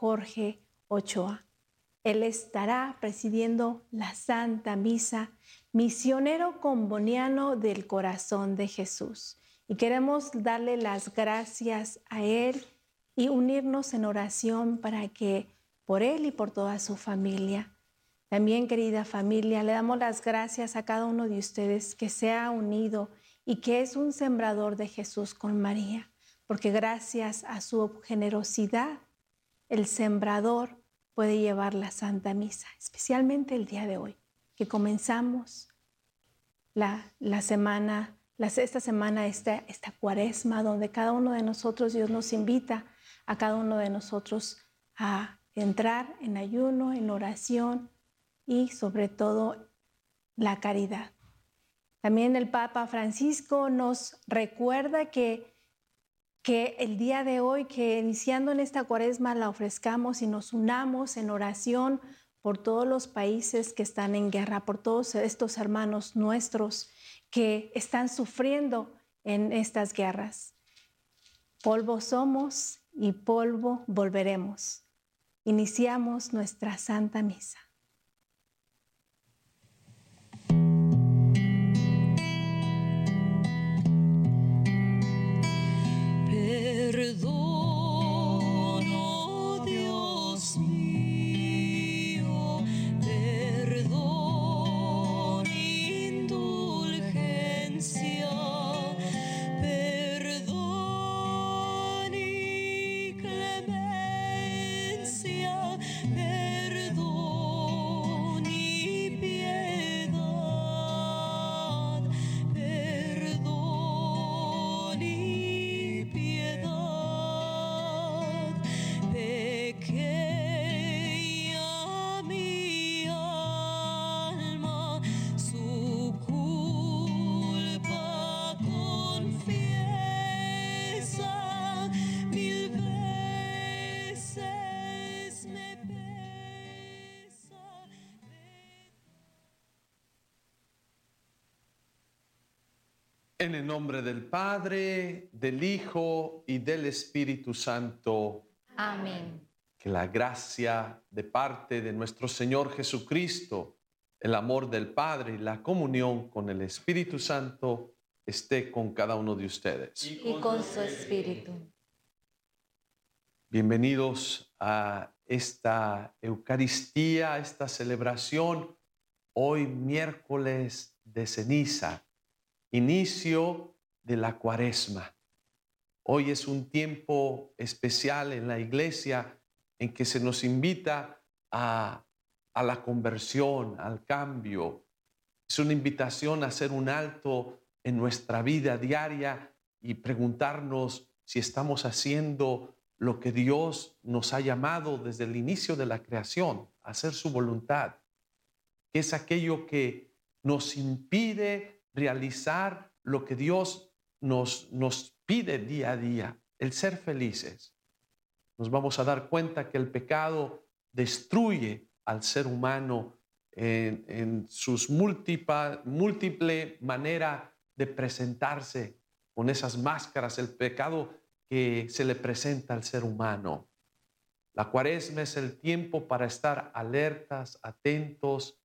Jorge Ochoa. Él estará presidiendo la Santa Misa, misionero comboniano del corazón de Jesús. Y queremos darle las gracias a Él y unirnos en oración para que por Él y por toda su familia. También, querida familia, le damos las gracias a cada uno de ustedes que se ha unido y que es un sembrador de Jesús con María, porque gracias a su generosidad, el sembrador puede llevar la Santa Misa, especialmente el día de hoy, que comenzamos la, la semana, esta semana, esta, esta cuaresma, donde cada uno de nosotros, Dios nos invita a cada uno de nosotros a entrar en ayuno, en oración y sobre todo la caridad. También el Papa Francisco nos recuerda que que el día de hoy, que iniciando en esta cuaresma la ofrezcamos y nos unamos en oración por todos los países que están en guerra, por todos estos hermanos nuestros que están sufriendo en estas guerras. Polvo somos y polvo volveremos. Iniciamos nuestra Santa Misa. En el nombre del Padre, del Hijo y del Espíritu Santo. Amén. Que la gracia de parte de nuestro Señor Jesucristo, el amor del Padre y la comunión con el Espíritu Santo esté con cada uno de ustedes. Y con, su Espíritu. Bienvenidos a esta Eucaristía, a esta celebración, hoy miércoles de ceniza inicio de la cuaresma. Hoy es un tiempo especial en la iglesia en que se nos invita a, la conversión, al cambio. Es una invitación a hacer un alto en nuestra vida diaria y preguntarnos si estamos haciendo lo que Dios nos ha llamado desde el inicio de la creación, hacer su voluntad, que es aquello que nos impide realizar lo que Dios nos, nos pide día a día, el ser felices. Nos vamos a dar cuenta que el pecado destruye al ser humano en, sus múltiple, múltiple manera de presentarse con esas máscaras, el pecado que se le presenta al ser humano. La cuaresma es el tiempo para estar alertas, atentos,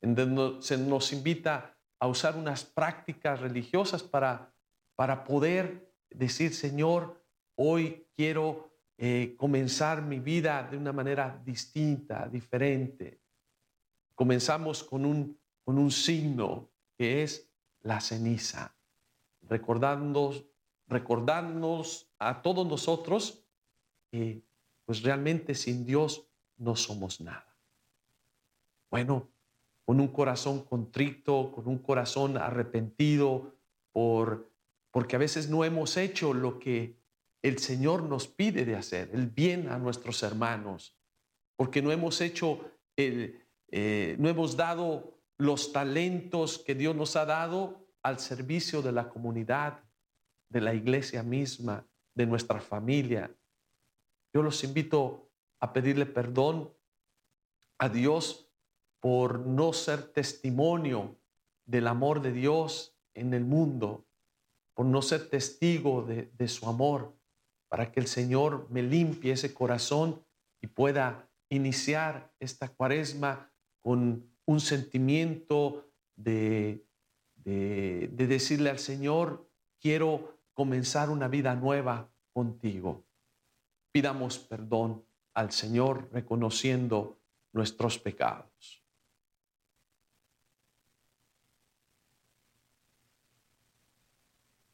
en donde se nos invita a usar unas prácticas religiosas para, para poder decir, Señor, hoy quiero eh, comenzar mi vida de una manera distinta, diferente. Comenzamos con un, con un signo que es la ceniza, recordándonos, recordándonos a todos nosotros que pues realmente sin Dios no somos nada. Bueno, con un corazón contrito, con un corazón arrepentido, por, porque a veces no hemos hecho lo que el Señor nos pide de hacer, el bien a nuestros hermanos, porque no hemos hecho, el, eh, no hemos dado los talentos que Dios nos ha dado al servicio de la comunidad, de la iglesia misma, de nuestra familia. Yo los invito a pedirle perdón a Dios por no ser testimonio del amor de Dios en el mundo, por no ser testigo de, su amor, para que el Señor me limpie ese corazón y pueda iniciar esta cuaresma con un sentimiento de, de, de decirle al Señor, quiero comenzar una vida nueva contigo. Pidamos perdón al Señor reconociendo nuestros pecados.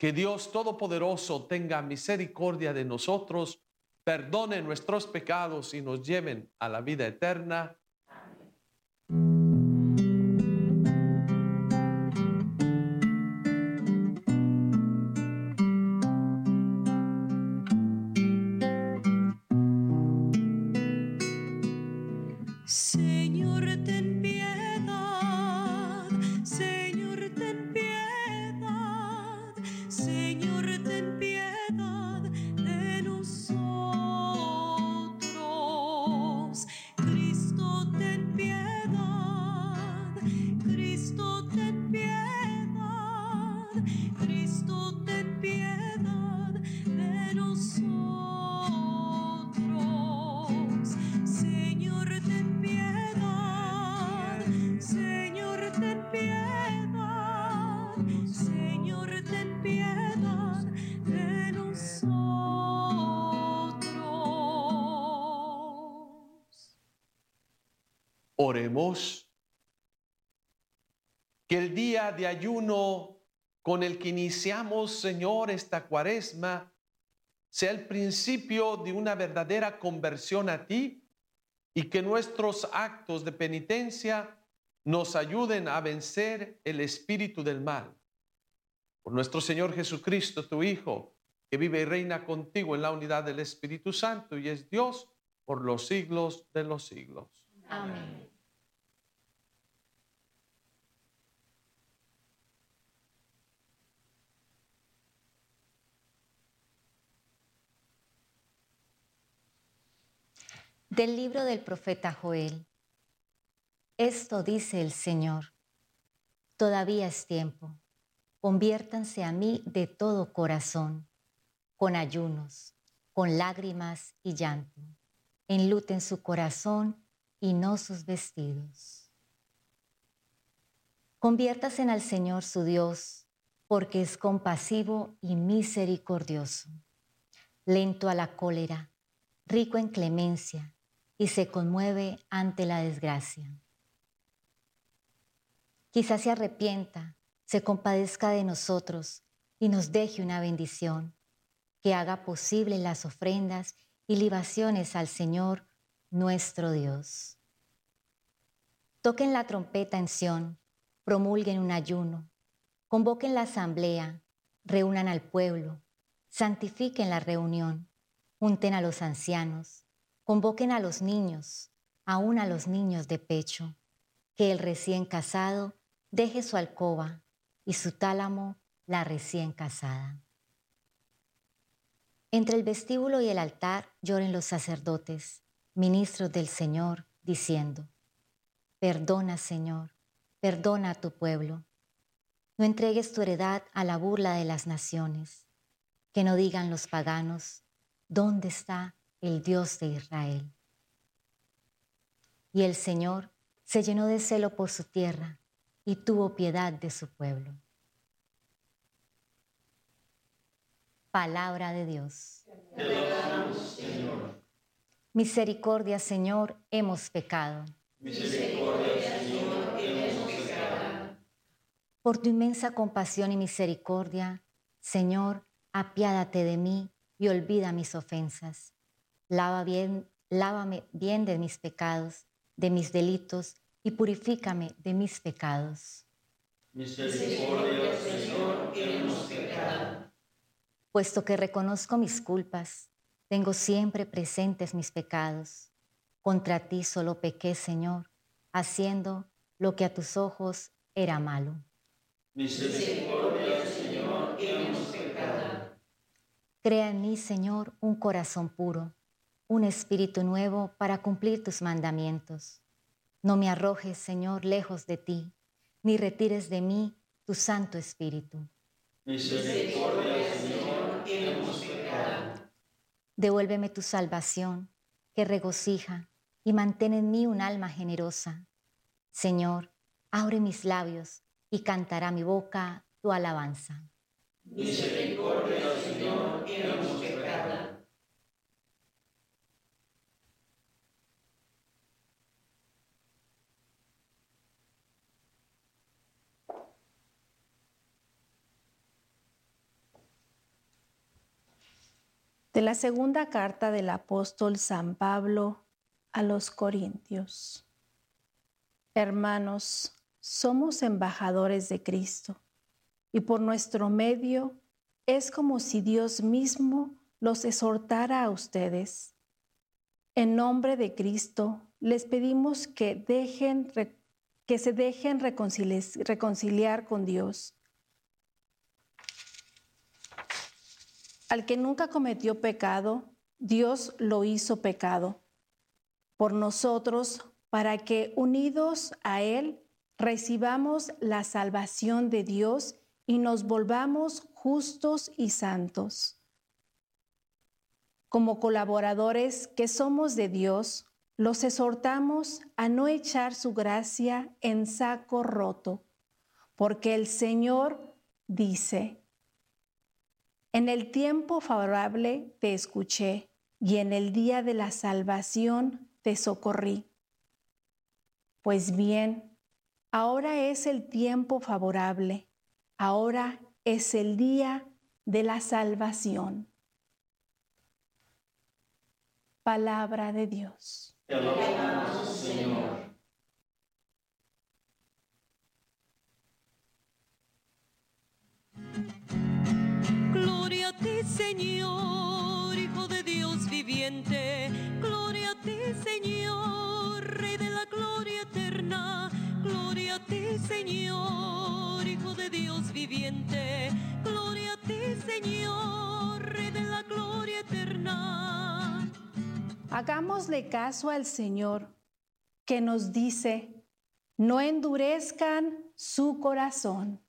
Que Dios Todopoderoso tenga misericordia de nosotros, perdone nuestros pecados y nos lleven a la vida eterna. Oremos. Que el día de ayuno con el que iniciamos, Señor, esta cuaresma, sea el principio de una verdadera conversión a ti y que nuestros actos de penitencia nos ayuden a vencer el espíritu del mal. Por nuestro Señor Jesucristo, tu Hijo, que vive y reina contigo en la unidad del Espíritu Santo y es Dios por los siglos de los siglos. Amén. Del libro del profeta Joel. Esto dice el Señor. Todavía es tiempo. Conviértanse a mí de todo corazón, con ayunos, con lágrimas y llanto. Enluten su corazón y no sus vestidos. Conviértase al Señor su Dios, porque es compasivo y misericordioso, lento a la cólera, rico en clemencia, y se conmueve ante la desgracia. Quizás se arrepienta, se compadezca de nosotros y nos deje una bendición, que haga posible las ofrendas y libaciones al Señor nuestro Dios. Toquen la trompeta en Sión, promulguen un ayuno, convoquen la asamblea, reúnan al pueblo, santifiquen la reunión, junten a los ancianos, convoquen a los niños, aún a los niños de pecho, que el recién casado deje su alcoba y su tálamo la recién casada. Entre el vestíbulo y el altar lloren los sacerdotes, ministros del Señor, diciendo, Perdona, Señor, perdona a tu pueblo. No entregues tu heredad a la burla de las naciones. Que no digan los paganos, ¿dónde está el Dios de Israel? Y el Señor se llenó de celo por su tierra y tuvo piedad de su pueblo. Palabra de Dios. Misericordia, Señor, hemos pecado. Por tu inmensa compasión y misericordia, Señor, apiádate de mí y olvida mis ofensas. Lava bien, lávame bien de mis pecados, de mis delitos, y purifícame de mis pecados. Misericordia, Señor, que hemos pecado. Puesto que reconozco mis culpas, tengo siempre presentes mis pecados. Contra ti solo pequé, Señor, haciendo lo que a tus ojos era malo. Misericordia, Señor, que hemos pecado. Crea en mí, Señor, un corazón puro, un espíritu nuevo para cumplir tus mandamientos. No me arrojes, Señor, lejos de ti, ni retires de mí tu Santo Espíritu. Misericordia, Señor, hemos pecado. Devuélveme tu salvación, que regocija, y mantén en mí un alma generosa. Señor, abre mis labios y cantará mi boca tu alabanza. Misericordia, Señor, hemos De la segunda carta del apóstol San Pablo a los Corintios. Hermanos, somos embajadores de Cristo y por nuestro medio es como si Dios mismo los exhortara a ustedes. En nombre de Cristo les pedimos que, dejen, que se dejen reconcili- reconciliar con Dios. Al que nunca cometió pecado, Dios lo hizo pecado por nosotros para que unidos a Él recibamos la salvación de Dios y nos volvamos justos y santos. Como colaboradores que somos de Dios, los exhortamos a no echar su gracia en saco roto, porque el Señor dice, en el tiempo favorable te escuché y en el día de la salvación te socorrí. Pues bien, ahora es el tiempo favorable, ahora es el día de la salvación. Palabra de Dios. Te alabamos, Señor. Señor, Hijo de Dios viviente. Gloria a ti, Señor, Rey de la gloria eterna. Gloria a ti, Señor, Hijo de Dios viviente. Gloria a ti, Señor, Rey de la gloria eterna. Hagámosle caso al Señor que nos dice, no endurezcan su corazón.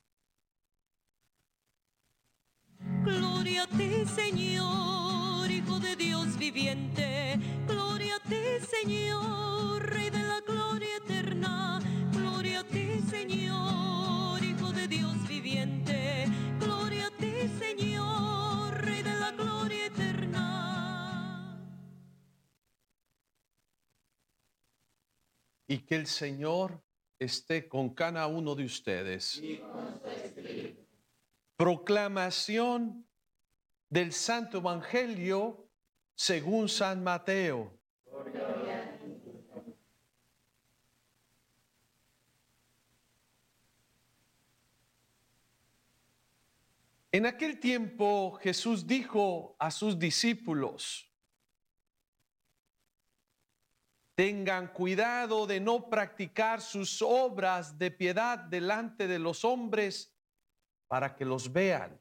Gloria a ti, Señor, Hijo de Dios viviente. Gloria a ti, Señor, Rey de la gloria eterna. Gloria a ti, Señor, Hijo de Dios viviente. Gloria a ti, Señor, Rey de la gloria eterna. y que el Señor esté con cada uno de ustedes. Proclamación del Santo Evangelio según San Mateo. En aquel tiempo Jesús dijo a sus discípulos, Tengan cuidado de no practicar sus obras de piedad delante de los hombres para que los vean.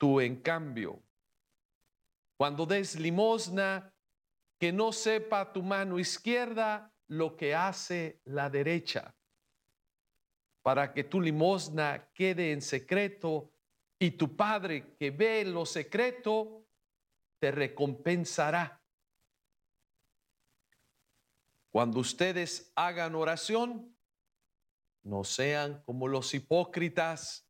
Tú, en cambio, cuando des limosna, que no sepa tu mano izquierda lo que hace la derecha, para que tu limosna quede en secreto y tu Padre que ve lo secreto te recompensará. Cuando ustedes hagan oración, no sean como los hipócritas,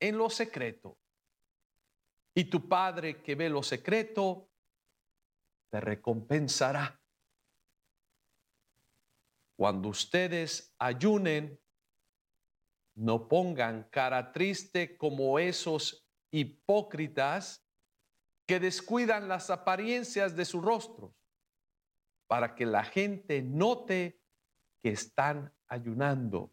en lo secreto. Y tu Padre que ve lo secreto, te recompensará. Cuando ustedes ayunen, no pongan cara triste como esos hipócritas que descuidan las apariencias de sus rostros para que la gente note que están ayunando.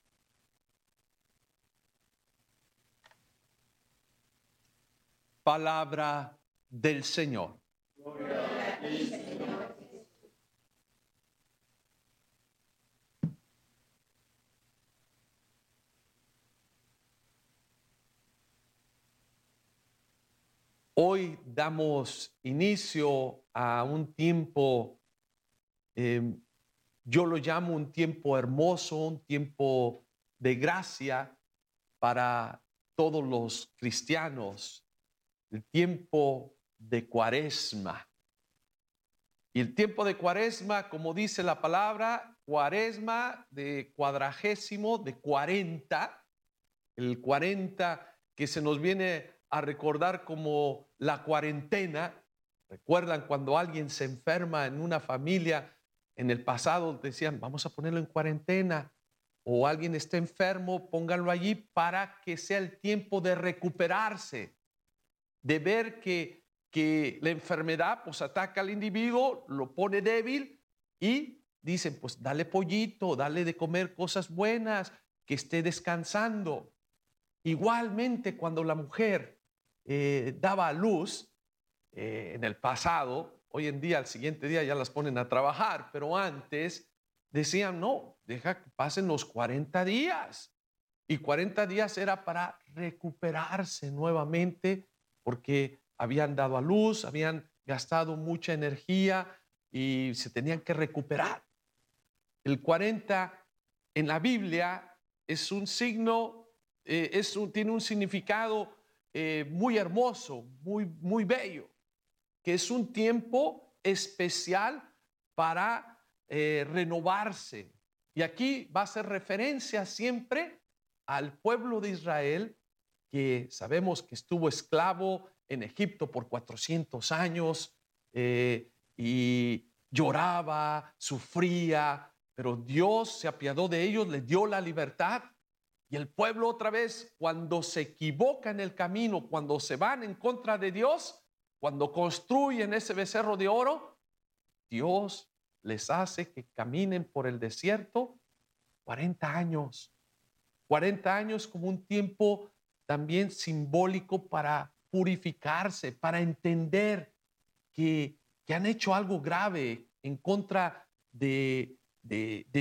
Palabra del Señor. Hoy damos inicio a un tiempo, eh, yo lo llamo un tiempo hermoso, un tiempo de gracia para todos los cristianos, el tiempo de cuaresma. Y el tiempo de cuaresma, como dice la palabra, cuaresma de cuadragésimo, de cuarenta, el cuarenta que se nos viene a recordar como la cuarentena. Recuerdan cuando alguien se enferma en una familia, en el pasado decían, vamos a ponerlo en cuarentena, o alguien está enfermo, pónganlo allí para que sea el tiempo de recuperarse, de ver que, que la enfermedad pues ataca al individuo, lo pone débil y dicen, pues dale pollito, dale de comer cosas buenas, que esté descansando. Igualmente cuando la mujer eh, daba a luz eh, en el pasado, hoy en día, al siguiente día ya las ponen a trabajar, pero antes decían, no, deja que pasen los 40 días. Y 40 días era para recuperarse nuevamente porque habían dado a luz, habían gastado mucha energía y se tenían que recuperar. El 40 en la Biblia es un signo, eh, tiene un significado eh, muy hermoso, muy, muy bello, que es un tiempo especial para eh, renovarse. Y aquí va a ser referencia siempre al pueblo de Israel, que sabemos que estuvo esclavo en Egipto por 400 años eh, y lloraba, sufría, pero Dios se apiadó de ellos, le dio la libertad y el pueblo otra vez, cuando se equivoca en el camino, cuando se van en contra de Dios, cuando construyen ese becerro de oro, Dios les hace que caminen por el desierto 40 años. 40 años como un tiempo también simbólico para purificarse, para entender que, que han hecho algo grave en contra de, de, de